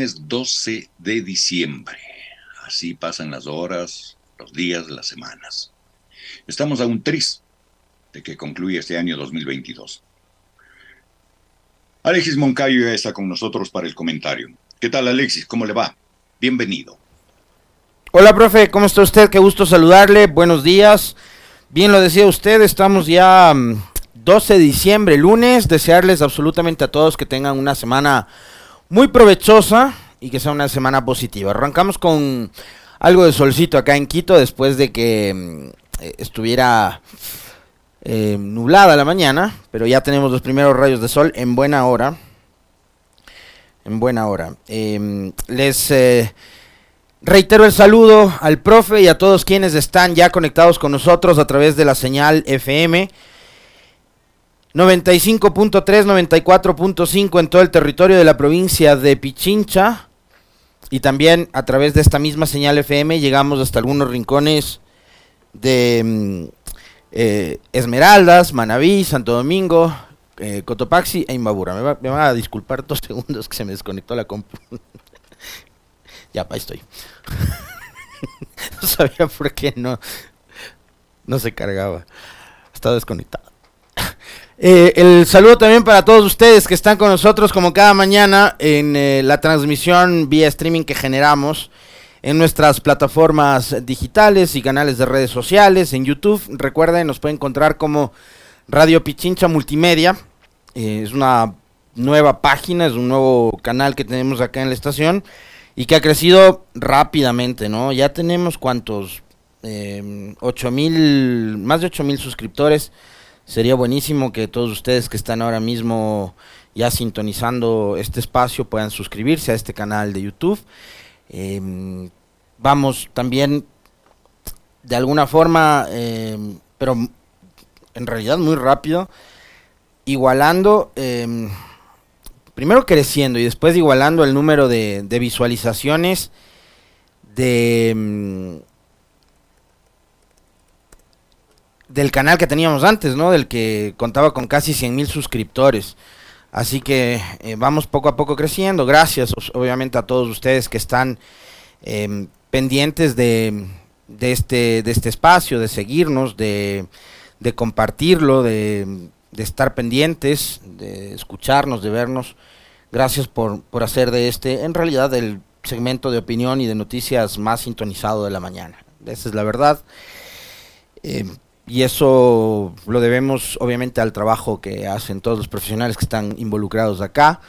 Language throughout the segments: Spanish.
Lunes 12 de diciembre. Así pasan las horas, los días, las semanas. Estamos a un tris de que concluya este año 2022. Alexis Moncayo ya está con nosotros para el comentario. ¿Qué tal Alexis? ¿Cómo le va? Bienvenido. Hola, profe, ¿cómo está usted? Qué gusto saludarle. Buenos días. Bien lo decía usted, estamos ya 12 mm, de diciembre, lunes. Desearles absolutamente a todos que tengan una semana muy provechosa y que sea una semana positiva. Arrancamos con algo de solcito acá en Quito después de que mm, eh, estuviera eh, nublada la mañana, pero ya tenemos los primeros rayos de sol en buena hora. En buena hora. Em, les eh, reitero el saludo al profe y a todos quienes están ya conectados con nosotros a través de la señal FM 95.3, 94.5 en todo el territorio de la provincia de Pichincha. Y también a través de esta misma señal FM llegamos hasta algunos rincones de mm, eh, Esmeraldas, Manabí, Santo Domingo, eh, Cotopaxi e Imbabura. Me va, me va, a disculpar dos segundos que se me desconectó la compu. ya, ahí estoy. no sabía por qué no, no se cargaba. Estaba desconectado. Eh, el saludo también para todos ustedes que están con nosotros como cada mañana en eh, la transmisión vía streaming que generamos en nuestras plataformas digitales y canales de redes sociales, en YouTube. Recuerden, nos pueden encontrar como Radio Pichincha Multimedia. Eh, es una nueva página, es un nuevo canal que tenemos acá en la estación y que ha crecido rápidamente, ¿no? Ya tenemos cuántos, ocho mil, más de 8 mil suscriptores Sería buenísimo que todos ustedes que están ahora mismo ya sintonizando este espacio puedan suscribirse a este canal de YouTube. Em, vamos también de alguna forma, em, pero en realidad muy rápido, igualando, em, primero creciendo y después igualando el número de, de visualizaciones de del canal que teníamos antes, ¿no? Del que contaba con casi 100 mil suscriptores. Así que eh, vamos poco a poco creciendo. Gracias, obviamente, a todos ustedes que están em, pendientes de, este, de este espacio, de seguirnos, de, compartirlo, de, estar pendientes, de escucharnos, de vernos. Gracias por, hacer de este, en realidad, el segmento de opinión y de noticias más sintonizado de la mañana. Esa es la verdad. Eh, y eso lo debemos obviamente al trabajo que hacen todos los profesionales que están involucrados acá,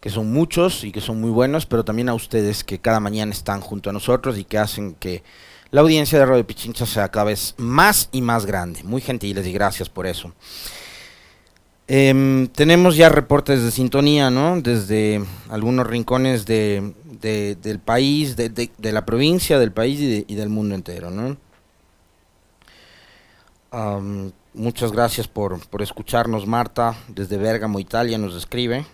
que son muchos y que son muy buenos, pero también a ustedes que cada mañana están junto a nosotros y que hacen que la audiencia de Radio Pichincha sea cada vez más y más grande. Muy gentiles y gracias por eso. Eh, tenemos ya reportes de sintonía, ¿no? Desde algunos rincones de, de, del país, de, de, la provincia, del país y, y del mundo entero, ¿no? Muchas gracias por, por, escucharnos, Marta, desde Bergamo, Italia, nos escribe.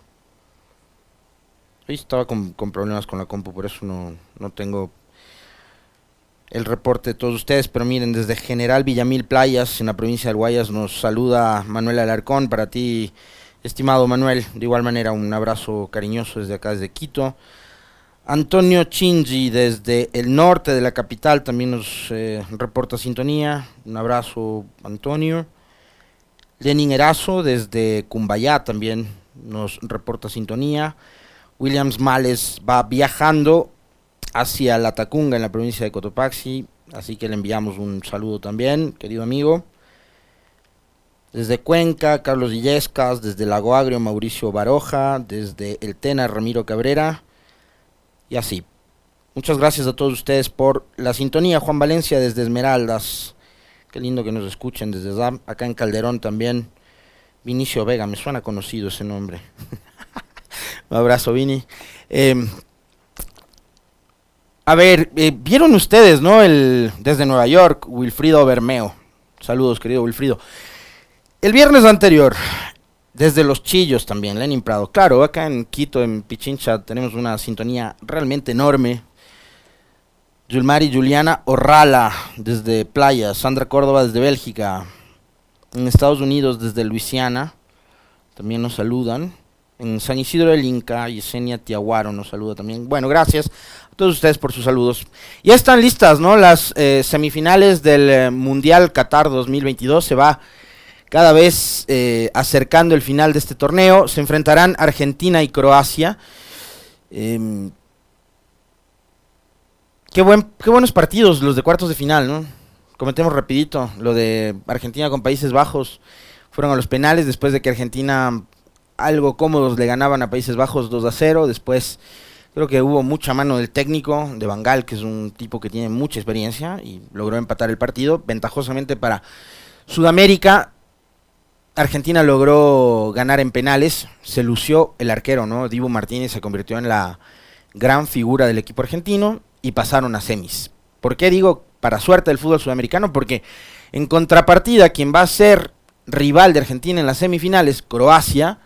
estaba con, con, problemas con la compu, por eso no, no tengo el reporte de todos ustedes, pero miren, desde General Villamil Playas, en la provincia de Guayas, nos saluda Manuel Alarcón. Para ti, estimado Manuel, de igual manera, un abrazo cariñoso desde acá, desde Quito. Antonio Chingi desde el norte de la capital también nos eh, reporta sintonía. Un abrazo, Antonio. Lenin Erazo desde Cumbayá también nos reporta sintonía. Williams Males va viajando hacia La Tacunga en la provincia de Cotopaxi, así que le enviamos un saludo también, querido amigo. Desde Cuenca, Carlos Illescas, desde Lago Agrio, Mauricio Baroja, desde El Tena, Ramiro Cabrera, y así. Muchas gracias a todos ustedes por la sintonía. Juan Valencia desde Esmeraldas. Qué lindo que nos escuchen desde ZAM. Acá en Calderón también. Vinicio Vega, me suena conocido ese nombre. Un abrazo, Vini. Em, a ver, eh, vieron ustedes, ¿no? El, desde Nueva York, Wilfrido Bermeo. Saludos, querido Wilfrido. El viernes anterior, desde Los Chillos también, Lenin Prado. Claro, acá en Quito, en Pichincha, tenemos una sintonía realmente enorme. Yulmari Juliana Orrala, desde Playa. Sandra Córdoba, desde Bélgica. En Estados Unidos, desde Luisiana. También nos saludan. En San Isidro del Inca, Yesenia Tiaguaro nos saluda también. Bueno, gracias a todos ustedes por sus saludos. Ya están listas, ¿no? Las eh, semifinales del eh, Mundial Qatar 2022. Se va cada vez eh, acercando el final de este torneo. Se enfrentarán Argentina y Croacia. Em, qué, buen, qué buenos partidos los de cuartos de final, ¿no? Comentemos rapidito lo de Argentina con Países Bajos. Fueron a los penales después de que Argentina algo cómodos le ganaban a Países Bajos 2 a 0. Después creo que hubo mucha mano del técnico de Bangal, que es un tipo que tiene mucha experiencia y logró empatar el partido ventajosamente para Sudamérica. Argentina logró ganar en penales, se lució el arquero, ¿no? Divo Martínez se convirtió en la gran figura del equipo argentino y pasaron a semis. ¿Por qué digo para suerte del fútbol sudamericano? Porque en contrapartida, quien va a ser rival de Argentina en las semifinales, Croacia,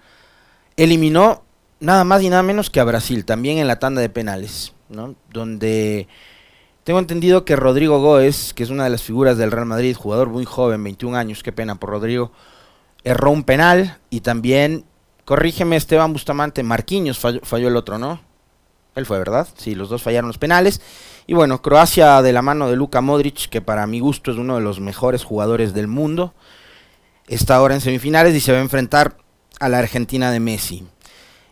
eliminó nada más y nada menos que a Brasil, también en la tanda de penales, ¿no? Donde tengo entendido que Rodrigo Góez, que es una de las figuras del Real Madrid, jugador muy joven, 21 años, qué pena por Rodrigo, erró un penal y también, corrígeme Esteban Bustamante, Marquinhos falló, el otro, ¿no? Él fue, ¿verdad? Sí, los dos fallaron los penales. Y bueno, Croacia de la mano de Luka Modric, que para mi gusto es uno de los mejores jugadores del mundo, está ahora en semifinales y se va a enfrentar a la Argentina de Messi.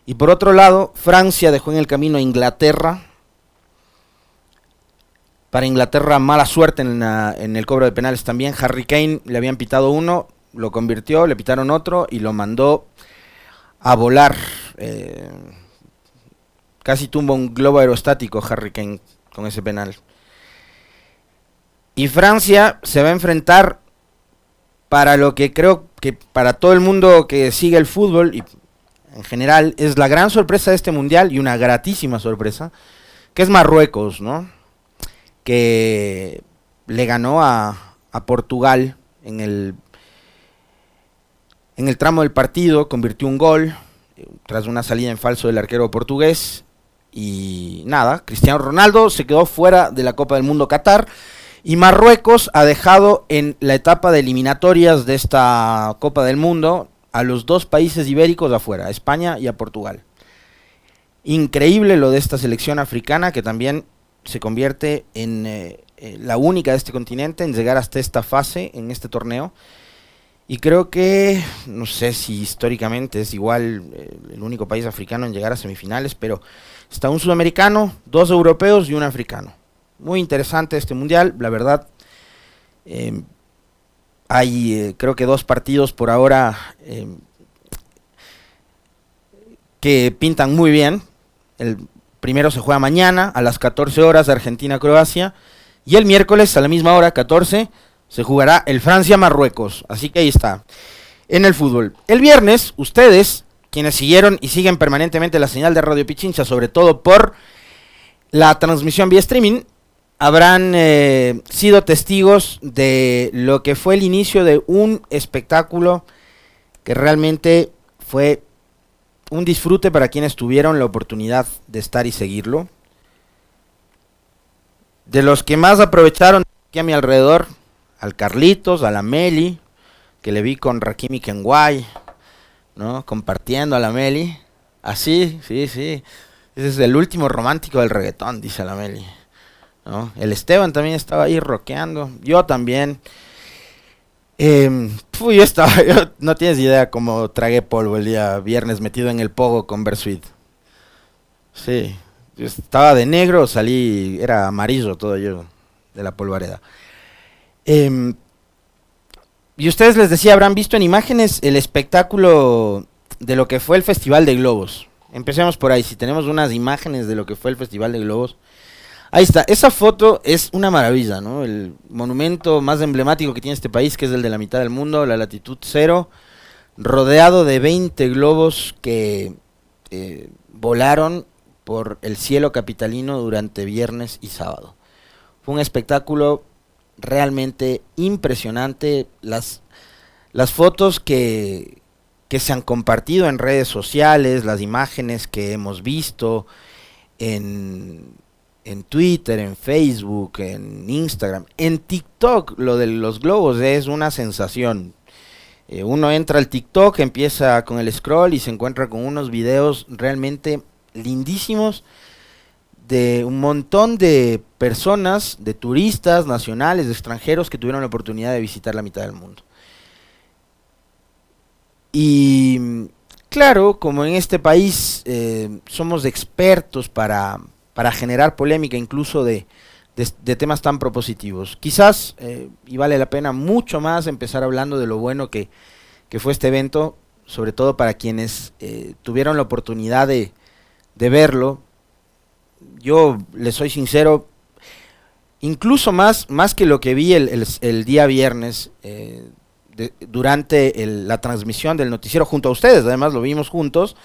Y por otro lado, Francia dejó en el camino a Inglaterra. Para Inglaterra, mala suerte en, en el cobro de penales también. Harry Kane le habían pitado uno, lo convirtió, le pitaron otro y lo mandó a volar. Eh, casi tumba un globo aerostático Harry Kane con ese penal. Y Francia se va a enfrentar para lo que creo que para todo el mundo que sigue el fútbol y en general es la gran sorpresa de este mundial y una gratísima sorpresa, que es Marruecos, ¿no? Que le ganó a, a Portugal en el en el tramo del partido convirtió un gol tras una salida en falso del arquero portugués. Y nada, Cristiano Ronaldo se quedó fuera de la Copa del Mundo Qatar. Y Marruecos ha dejado en la etapa de eliminatorias de esta Copa del Mundo a los dos países ibéricos afuera, a España y a Portugal. Increíble lo de esta selección africana que también se convierte en eh, eh, la única de este continente en llegar hasta esta fase en este torneo. Y creo que, no sé si históricamente es igual eh, el único país africano en llegar a semifinales, pero está un sudamericano, dos europeos y un africano. Muy interesante este mundial, la verdad. Eh, hay eh, creo que dos partidos por ahora que pintan muy bien. El primero se juega mañana a las 14 horas Argentina-Croacia y el miércoles a la misma hora, 14 se jugará el Francia-Marruecos. Así que ahí está. En el fútbol. El viernes, ustedes, quienes siguieron y siguen permanentemente la señal de Radio Pichincha, sobre todo por la transmisión vía streaming, habrán eh, sido testigos de lo que fue el inicio de un espectáculo que realmente fue un disfrute para quienes tuvieron la oportunidad de estar y seguirlo. De los que más aprovecharon aquí a mi alrededor, al Carlitos, a la Meli, que le vi con Rakimi Kenway, ¿no? Compartiendo a la Meli. Así, sí, sí. Ese es el último romántico del reggaetón, dice la Meli. ¿no? El Esteban también estaba ahí rockeando. Yo también. Eh, yo estaba, no tienes idea cómo tragué polvo el día viernes metido en el pogo con Bersuit. Sí, yo estaba de negro, salí, era amarillo todo yo, de la polvareda. Em, y ustedes les decía, habrán visto en imágenes el espectáculo de lo que fue el Festival de Globos. Empecemos por ahí, si tenemos unas imágenes de lo que fue el Festival de Globos. Ahí está, esa foto es una maravilla, ¿no? El monumento más emblemático que tiene este país, que es el de la mitad del mundo, la latitud cero, rodeado de 20 globos que eh, volaron por el cielo capitalino durante viernes y sábado. Fue un espectáculo realmente impresionante. Las, las fotos que, que se han compartido en redes sociales, las imágenes que hemos visto en, en Twitter, en Facebook, en Instagram, en TikTok, lo de los globos es una sensación. Eh, uno entra al TikTok, empieza con el scroll y se encuentra con unos videos realmente lindísimos de un montón de personas, de turistas nacionales, de extranjeros que tuvieron la oportunidad de visitar la mitad del mundo. Y claro, como en este país eh, somos expertos para, para, generar polémica incluso de, de, temas tan propositivos, quizás, eh, y vale la pena mucho más empezar hablando de lo bueno que, que fue este evento, sobre todo para quienes eh, tuvieron la oportunidad de, de verlo, yo le soy sincero, incluso más, más que lo que vi el, día viernes eh, durante la transmisión del noticiero junto a ustedes, además lo vimos juntos,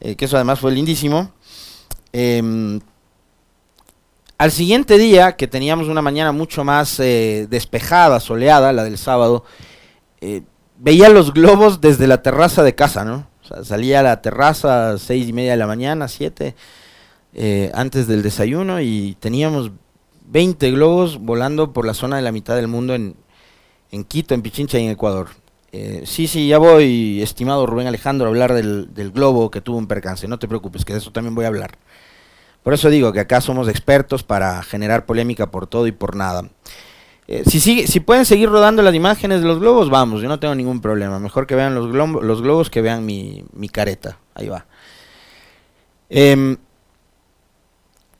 eh, que eso además fue lindísimo. Em, al siguiente día, que teníamos una mañana mucho más eh, despejada, soleada, la del sábado, veía los globos desde la terraza de casa, ¿no? salía a la terraza a seis y media de la mañana, siete, eh, antes del desayuno y teníamos 20 globos volando por la zona de la mitad del mundo en, en Quito, en Pichincha y en Ecuador. Eh, sí, sí, ya voy, estimado Rubén Alejandro, a hablar del, del, globo que tuvo un percance. No te preocupes, que de eso también voy a hablar. Por eso digo que acá somos expertos para generar polémica por todo y por nada. Eh, si, si pueden seguir rodando las imágenes de los globos, vamos, yo no tengo ningún problema. Mejor que vean los, los globos que vean mi, mi careta. Ahí va. Eh,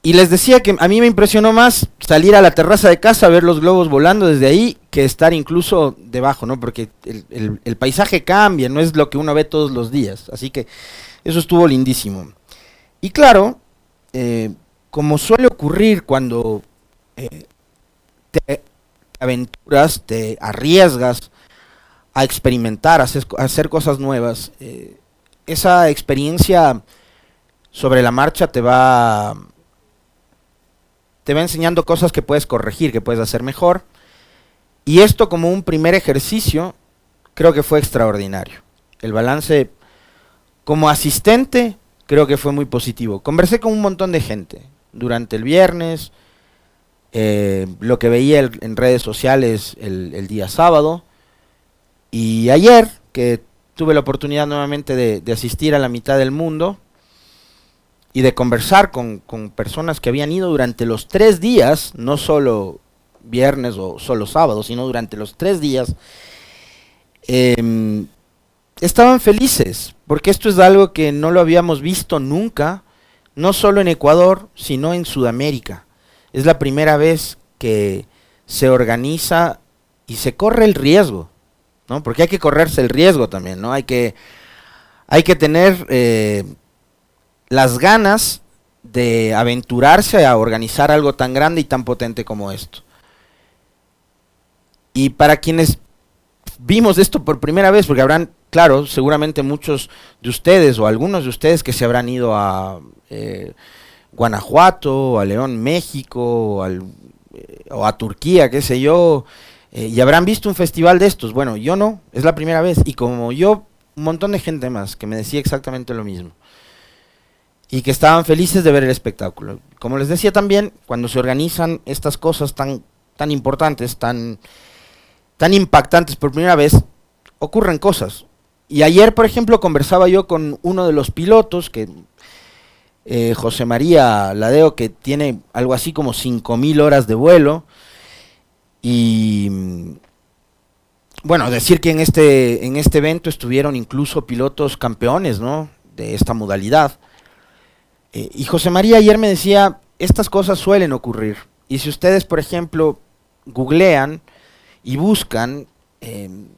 y les decía que a mí me impresionó más salir a la terraza de casa, ver los globos volando desde ahí, que estar incluso debajo, ¿no? Porque el, paisaje cambia, no es lo que uno ve todos los días. Así que eso estuvo lindísimo. Y claro, eh, como suele ocurrir cuando eh, te aventuras, te arriesgas a experimentar, a hacer, cosas nuevas, eh, esa experiencia sobre la marcha te va te va enseñando cosas que puedes corregir, que puedes hacer mejor. Y esto como un primer ejercicio, creo que fue extraordinario. El balance como asistente, creo que fue muy positivo. Conversé con un montón de gente durante el viernes, eh, lo que veía en redes sociales el, día sábado, y ayer, que tuve la oportunidad nuevamente de asistir a la mitad del mundo, y de conversar con, personas que habían ido durante los tres días, no solo viernes o solo sábado, sino durante los tres días, em, estaban felices, porque esto es algo que no lo habíamos visto nunca, no solo en Ecuador, sino en Sudamérica. Es la primera vez que se organiza y se corre el riesgo, ¿no? Porque hay que correrse el riesgo también, ¿no? Hay que, hay que tener eh, las ganas de aventurarse a organizar algo tan grande y tan potente como esto. Y para quienes vimos esto por primera vez, porque habrán, claro, seguramente muchos de ustedes o algunos de ustedes que se habrán ido a eh, Guanajuato, a León, México, eh, o, a Turquía, qué sé yo, eh, y habrán visto un festival de estos. Bueno, yo no, es la primera vez. Y como yo, un montón de gente más que me decía exactamente lo mismo y que estaban felices de ver el espectáculo. Como les decía también, cuando se organizan estas cosas tan, tan importantes, tan, tan impactantes por primera vez, ocurren cosas. Y ayer, por ejemplo, conversaba yo con uno de los pilotos, que eh, José María Ladeo, que tiene algo así como 5.000 horas de vuelo. Y bueno, decir que en este, en este evento estuvieron incluso pilotos campeones ¿no? de esta modalidad. Eh, y José María ayer me decía, estas cosas suelen ocurrir. Y si ustedes, por ejemplo, googlean y buscan em,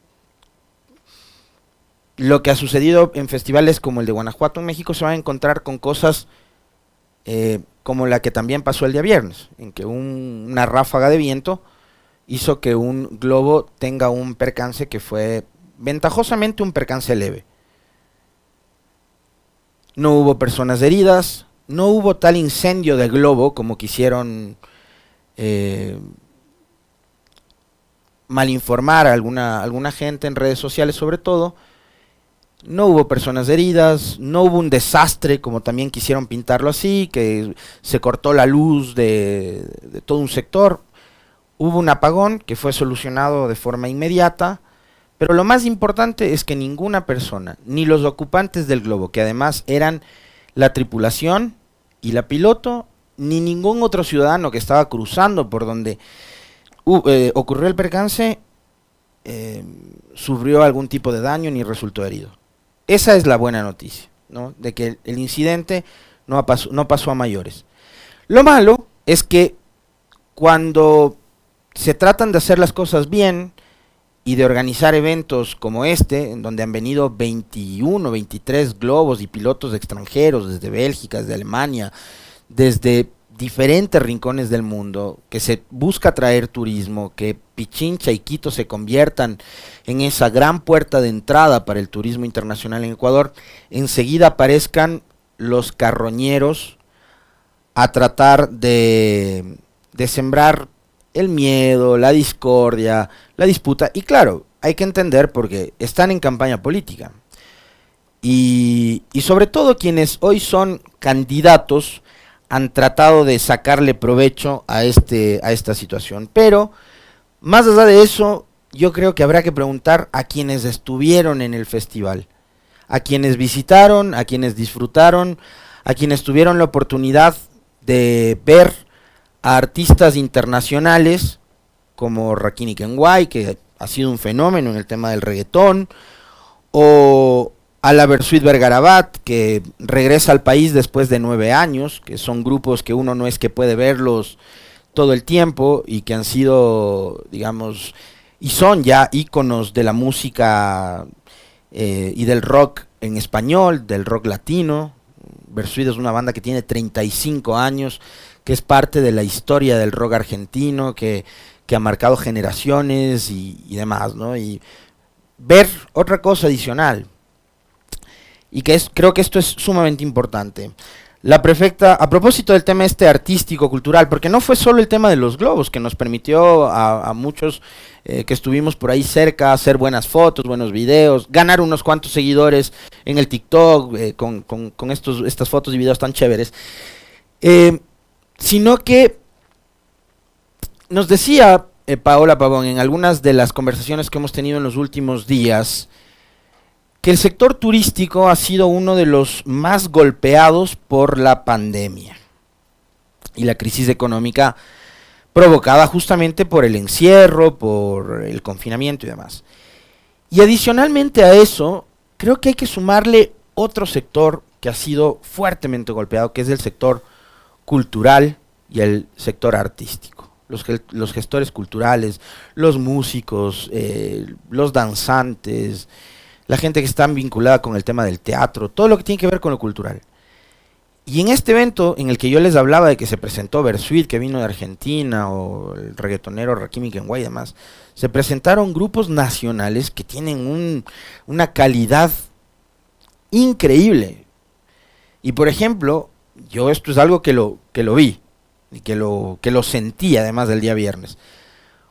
lo que ha sucedido en festivales como el de Guanajuato en México se va a encontrar con cosas eh, como la que también pasó el día viernes, en que una ráfaga de viento hizo que un globo tenga un percance que fue ventajosamente un percance leve. No hubo personas heridas, no hubo tal incendio de globo como quisieron eh, malinformar a alguna, alguna gente en redes sociales sobre todo. No hubo personas heridas, no hubo un desastre como también quisieron pintarlo así, que se cortó la luz de, de todo un sector. Hubo un apagón que fue solucionado de forma inmediata, pero lo más importante es que ninguna persona, ni los ocupantes del globo, que además eran la tripulación y la piloto, ni ningún otro ciudadano que estaba cruzando por donde eh, ocurrió el percance, eh, sufrió algún tipo de daño ni resultó herido. Esa es la buena noticia, ¿no? De que el, incidente no, pasó, no pasó a mayores. Lo malo es que cuando se tratan de hacer las cosas bien y de organizar eventos como este, en donde han venido 21, 23 globos y pilotos extranjeros desde Bélgica, desde Alemania, desde diferentes rincones del mundo, que se busca traer turismo, que Pichincha y Quito se conviertan en esa gran puerta de entrada para el turismo internacional en Ecuador, enseguida aparezcan los carroñeros a tratar de, de sembrar el miedo, la discordia, la disputa. Y claro, hay que entender porque están en campaña política. Y, y sobre todo quienes hoy son candidatos, han tratado de sacarle provecho a, este, a esta situación. Pero, más allá de eso, yo creo que habrá que preguntar a quienes estuvieron en el festival, a quienes visitaron, a quienes disfrutaron, a quienes tuvieron la oportunidad de ver a artistas internacionales como Rakini Kenway, que ha sido un fenómeno en el tema del reggaetón, o a la Versuit Vergarabat, que regresa al país después de nueve años, que son grupos que uno no es que puede verlos todo el tiempo y que han sido, digamos, y son ya íconos de la música eh, y del rock en español, del rock latino. Versuit es una banda que tiene 35 años, que es parte de la historia del rock argentino, que, que ha marcado generaciones y, demás, ¿no? Y ver otra cosa adicional, y que es, creo que esto es sumamente importante. La prefecta, a propósito del tema este artístico, cultural, porque no fue solo el tema de los globos que nos permitió a, muchos eh, que estuvimos por ahí cerca hacer buenas fotos, buenos videos, ganar unos cuantos seguidores en el TikTok eh, con, con, estos, estas fotos y videos tan chéveres, eh, sino que nos decía Paola Pavón en algunas de las conversaciones que hemos tenido en los últimos días, que el sector turístico ha sido uno de los más golpeados por la pandemia y la crisis económica provocada justamente por el encierro, por el confinamiento y demás. Y adicionalmente a eso, creo que hay que sumarle otro sector que ha sido fuertemente golpeado, que es el sector cultural y el sector artístico. Los, los gestores culturales, los músicos, eh, los danzantes, la gente que está vinculada con el tema del teatro, todo lo que tiene que ver con lo cultural. Y en este evento en el que yo les hablaba de que se presentó Versuit, que vino de Argentina, o el reggaetonero Rakimi Kenway y demás, se presentaron grupos nacionales que tienen una calidad increíble. Y por ejemplo, yo esto es algo que lo, que lo vi, y que lo, que lo sentí además del día viernes.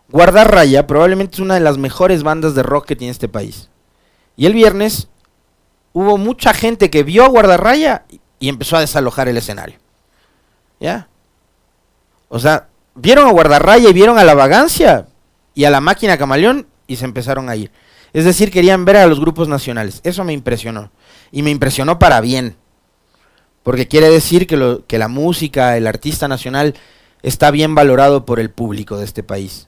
Guardarraya probablemente es una de las mejores bandas de rock que tiene este país. Y el viernes hubo mucha gente que vio a Guardarraya y empezó a desalojar el escenario. ¿Ya? O sea, vieron a Guardarraya y vieron a la vagancia y a la máquina camaleón y se empezaron a ir. Es decir, querían ver a los grupos nacionales. Eso me impresionó. Y me impresionó para bien. Porque quiere decir que, la música, el artista nacional, está bien valorado por el público de este país.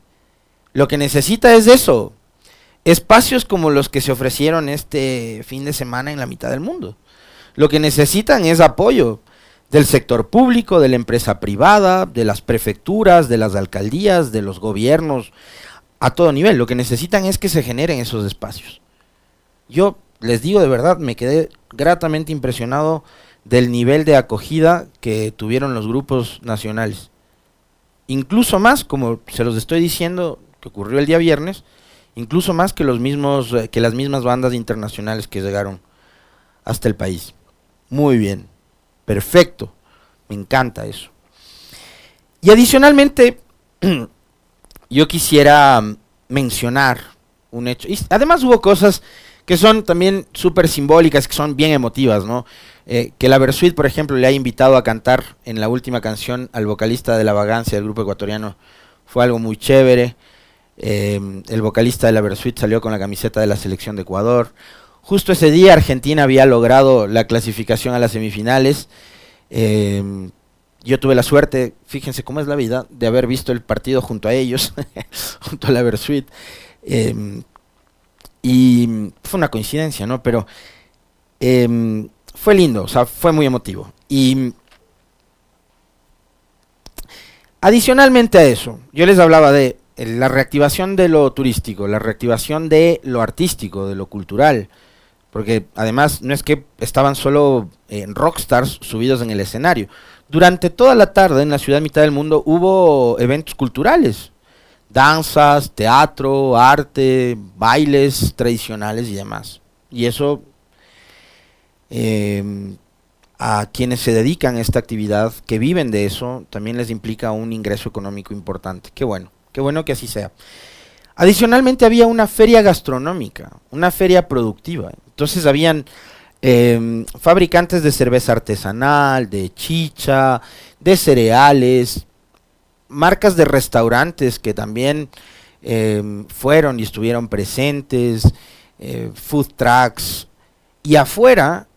Lo que necesita es eso, espacios como los que se ofrecieron este fin de semana en la mitad del mundo. Lo que necesitan es apoyo del sector público, de la empresa privada, de las prefecturas, de las alcaldías, de los gobiernos, a todo nivel. Lo que necesitan es que se generen esos espacios. Yo les digo de verdad, me quedé gratamente impresionado del nivel de acogida que tuvieron los grupos nacionales. Incluso más, como se los estoy diciendo, que ocurrió el día viernes, incluso más que los mismos, eh, que las mismas bandas internacionales que llegaron hasta el país. Muy bien, perfecto, me encanta eso. Y adicionalmente, yo quisiera mencionar un hecho. Además hubo cosas que son también súper simbólicas, que son bien emotivas, ¿no? Eh, que la Versuit, por ejemplo, le ha invitado a cantar en la última canción al vocalista de La Vagancia del grupo ecuatoriano, fue algo muy chévere. Eh, el vocalista de la Versuit salió con la camiseta de la selección de Ecuador. Justo ese día Argentina había logrado la clasificación a las semifinales. Eh, yo tuve la suerte, fíjense cómo es la vida, de haber visto el partido junto a ellos, junto a la Versuit. Y fue una coincidencia, ¿no? Pero fue lindo, o sea, fue muy emotivo. Y adicionalmente a eso, yo les hablaba de la reactivación de lo turístico, la reactivación de lo artístico, de lo cultural. Porque además no es que estaban solo en rockstars subidos en el escenario. Durante toda la tarde en la ciudad mitad del mundo hubo eventos culturales danzas, teatro, arte, bailes tradicionales y demás. Y eso em, a quienes se dedican a esta actividad, que viven de eso, también les implica un ingreso económico importante. Qué bueno, qué bueno que así sea. Adicionalmente había una feria gastronómica, una feria productiva. Entonces habían em, fabricantes de cerveza artesanal, de chicha, de cereales, marcas de restaurantes que también em, fueron y estuvieron presentes, eh, food trucks, y afuera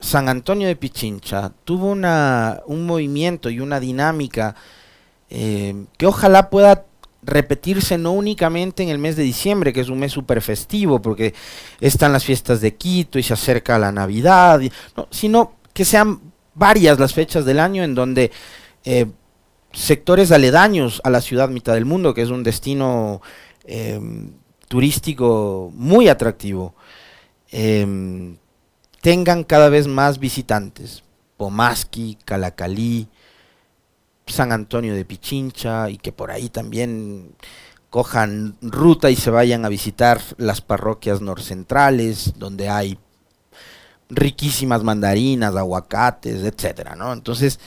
San Antonio de Pichincha tuvo una, un movimiento y una dinámica em, que ojalá pueda repetirse no únicamente en el mes de diciembre, que es un mes súper festivo, porque están las fiestas de Quito y se acerca la Navidad, sino que sean varias las fechas del año en donde eh, sectores aledaños a la ciudad mitad del mundo, que es un destino em, turístico muy atractivo, em, tengan cada vez más visitantes. Pomaski, Calacalí, San Antonio de Pichincha y que por ahí también cojan ruta y se vayan a visitar las parroquias norcentrales, donde hay riquísimas mandarinas, aguacates, etcétera, ¿no? Entonces,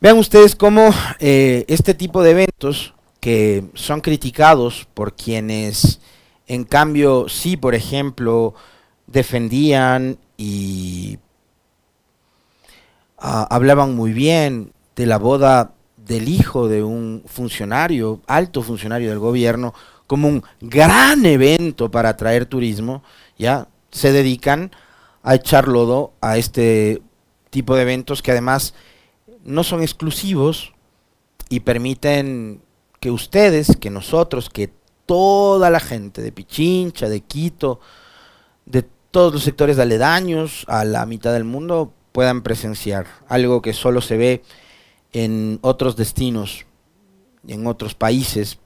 Vean ustedes cómo eh, este tipo de eventos que son criticados por quienes, en cambio, sí, por ejemplo, defendían y ah, hablaban muy bien de la boda del hijo de un funcionario, alto funcionario del gobierno, como un gran evento para atraer turismo, ya se dedican a echar lodo a este tipo de eventos que además no son exclusivos y permiten que ustedes, que nosotros, que toda la gente de Pichincha, de Quito, de todos los sectores aledaños a la mitad del mundo puedan presenciar algo que solo se ve en otros destinos, en otros países,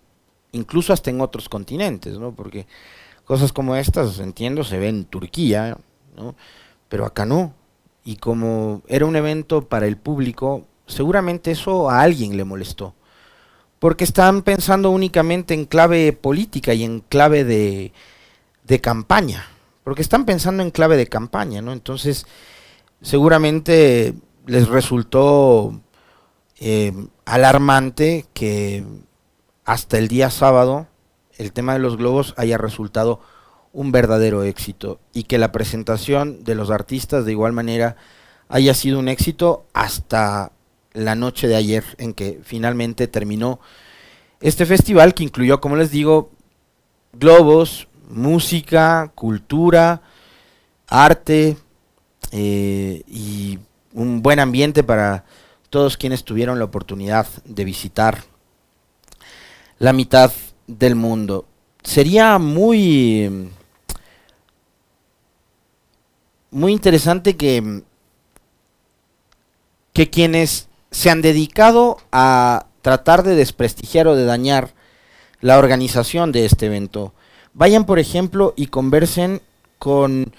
incluso hasta en otros continentes, ¿no? Porque cosas como estas, entiendo, se ven en Turquía, ¿no? Pero acá no, y como era un evento para el público, seguramente eso a alguien le molestó. Porque están pensando únicamente en clave política y en clave de, de campaña. Porque están pensando en clave de campaña, ¿no? Entonces, seguramente les resultó eh, alarmante que hasta el día sábado el tema de los globos haya resultado un verdadero éxito y que la presentación de los artistas de igual manera haya sido un éxito hasta la noche de ayer en que finalmente terminó este festival que incluyó, como les digo, globos, música, cultura, arte eh, y un buen ambiente para todos quienes tuvieron la oportunidad de visitar la mitad del mundo. Sería muy muy interesante que, que quienes se han dedicado a tratar de desprestigiar o de dañar la organización de este evento. Vayan, por ejemplo, y conversen con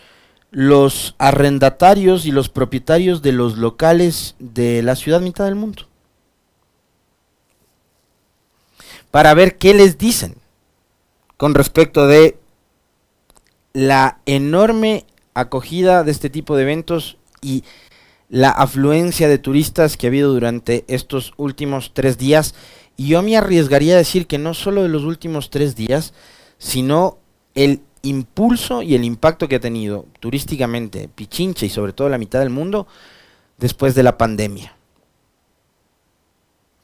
los arrendatarios y los propietarios de los locales de la ciudad mitad del mundo. Para ver qué les dicen con respecto de la enorme acogida de este tipo de eventos y la afluencia de turistas que ha habido durante estos últimos tres días. Y yo me arriesgaría a decir que no solo de los últimos tres días, sino el impulso y el impacto que ha tenido turísticamente Pichincha y sobre todo la mitad del mundo después de la pandemia.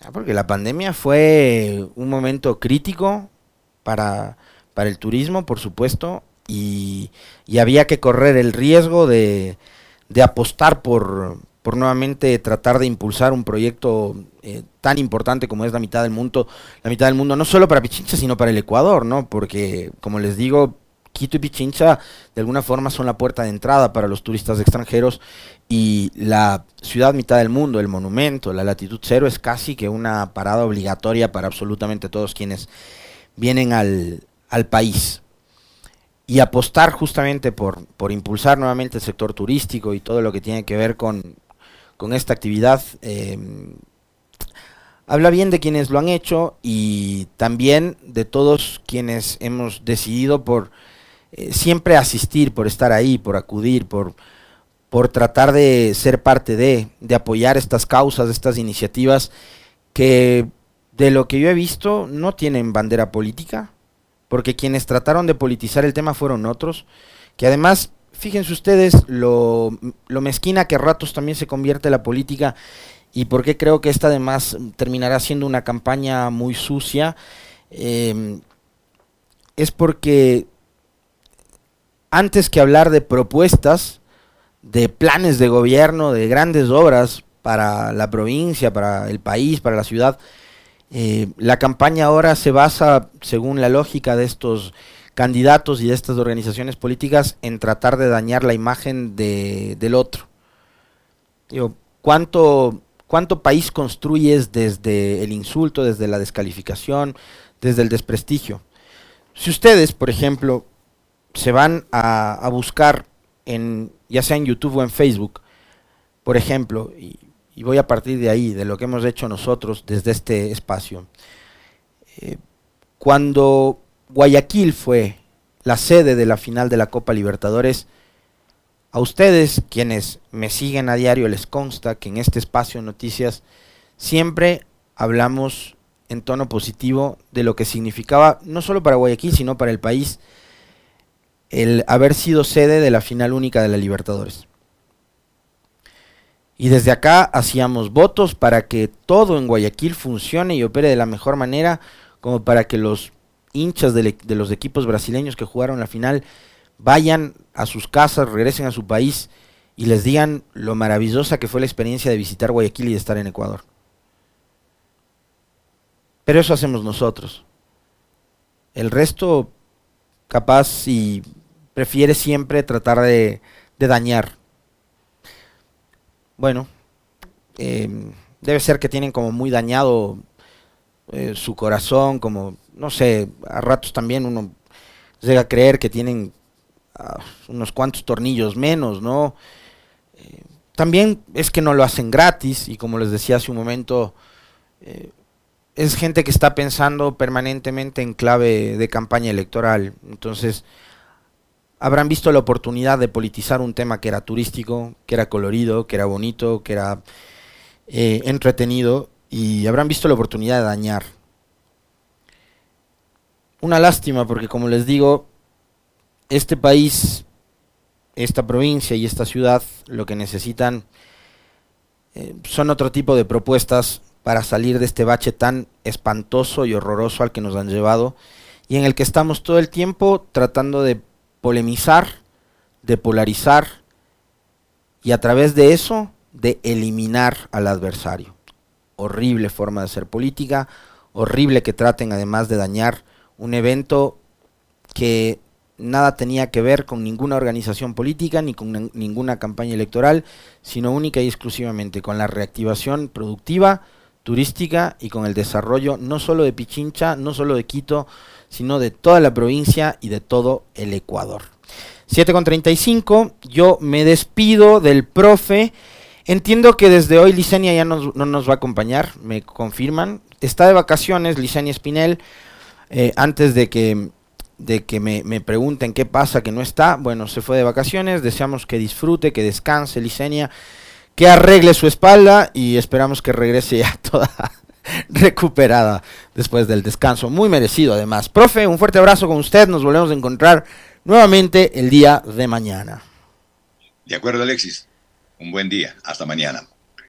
Ah, porque la pandemia fue un momento crítico para, para el turismo, por supuesto, y, había que correr el riesgo de, de apostar por, por nuevamente tratar de impulsar un proyecto eh, tan importante como es la mitad del mundo, la mitad del mundo, no solo para Pichincha, sino para el Ecuador, ¿no? Porque, como les digo, Quito y Pichincha de alguna forma son la puerta de entrada para los turistas extranjeros y la ciudad mitad del mundo, el monumento, la latitud cero es casi que una parada obligatoria para absolutamente todos quienes vienen al, al país. Y apostar justamente por, por impulsar nuevamente el sector turístico y todo lo que tiene que ver con, con esta actividad, eh, habla bien de quienes lo han hecho y también de todos quienes hemos decidido por eh, siempre asistir, por estar ahí, por acudir, por, por tratar de ser parte de, de apoyar estas causas, estas iniciativas que de lo que yo he visto no tienen bandera política, porque quienes trataron de politizar el tema fueron otros, que además, fíjense ustedes lo, lo mezquina que a ratos también se convierte la política y porque creo que esta además terminará siendo una campaña muy sucia, eh, es porque antes que hablar de propuestas, de planes de gobierno, de grandes obras para la provincia, para el país, para la ciudad, eh, la campaña ahora se basa, según la lógica de estos candidatos y de estas organizaciones políticas, en tratar de dañar la imagen de, del otro. ¿cuánto, ¿Cuánto país construyes desde el insulto, desde la descalificación, desde el desprestigio? Si ustedes, por ejemplo, se van a, buscar en ya sea en YouTube o en Facebook, por ejemplo, y, voy a partir de ahí, de lo que hemos hecho nosotros desde este espacio. Eh, cuando Guayaquil fue la sede de la final de la Copa Libertadores, a ustedes, quienes me siguen a diario, les consta que en este espacio de noticias siempre hablamos en tono positivo de lo que significaba no solo para Guayaquil, sino para el país el haber sido sede de la final única de la Libertadores. Y desde acá hacíamos votos para que todo en Guayaquil funcione y opere de la mejor manera, como para que los hinchas de, los equipos brasileños que jugaron la final vayan a sus casas, regresen a su país y les digan lo maravillosa que fue la experiencia de visitar Guayaquil y de estar en Ecuador. Pero eso hacemos nosotros. El resto, capaz y prefiere siempre tratar de, dañar. Bueno, em, debe ser que tienen como muy dañado eh, su corazón, como, no sé, a ratos también uno llega a creer que tienen ah, unos cuantos tornillos menos, ¿no? Eh, también es que no lo hacen gratis y como les decía hace un momento, eh, es gente que está pensando permanentemente en clave de campaña electoral. Entonces, habrán visto la oportunidad de politizar un tema que era turístico, que era colorido, que era bonito, que era eh, entretenido y habrán visto la oportunidad de dañar. Una lástima porque como les digo, este país, esta provincia y esta ciudad lo que necesitan eh, son otro tipo de propuestas para salir de este bache tan espantoso y horroroso al que nos han llevado y en el que estamos todo el tiempo tratando de polemizar, de polarizar y a través de eso de eliminar al adversario. Horrible forma de hacer política, horrible que traten además de dañar un evento que nada tenía que ver con ninguna organización política ni con ninguna campaña electoral, sino única y exclusivamente con la reactivación productiva, turística y con el desarrollo no solo de Pichincha, no solo de Quito, sino de toda la provincia y de todo el Ecuador. 7.35, yo me despido del profe. Entiendo que desde hoy Licenia ya no nos va a acompañar, me confirman. Está de vacaciones Licenia Espinel. Eh, antes de que, de que me, me, pregunten qué pasa, que no está, bueno, se fue de vacaciones. Deseamos que disfrute, que descanse Licenia, que arregle su espalda y esperamos que regrese ya toda recuperada después del descanso. Muy merecido además. Profe, un fuerte abrazo con usted. Nos volvemos a encontrar nuevamente el día de mañana. De acuerdo, Alexis. Un buen día. Hasta mañana.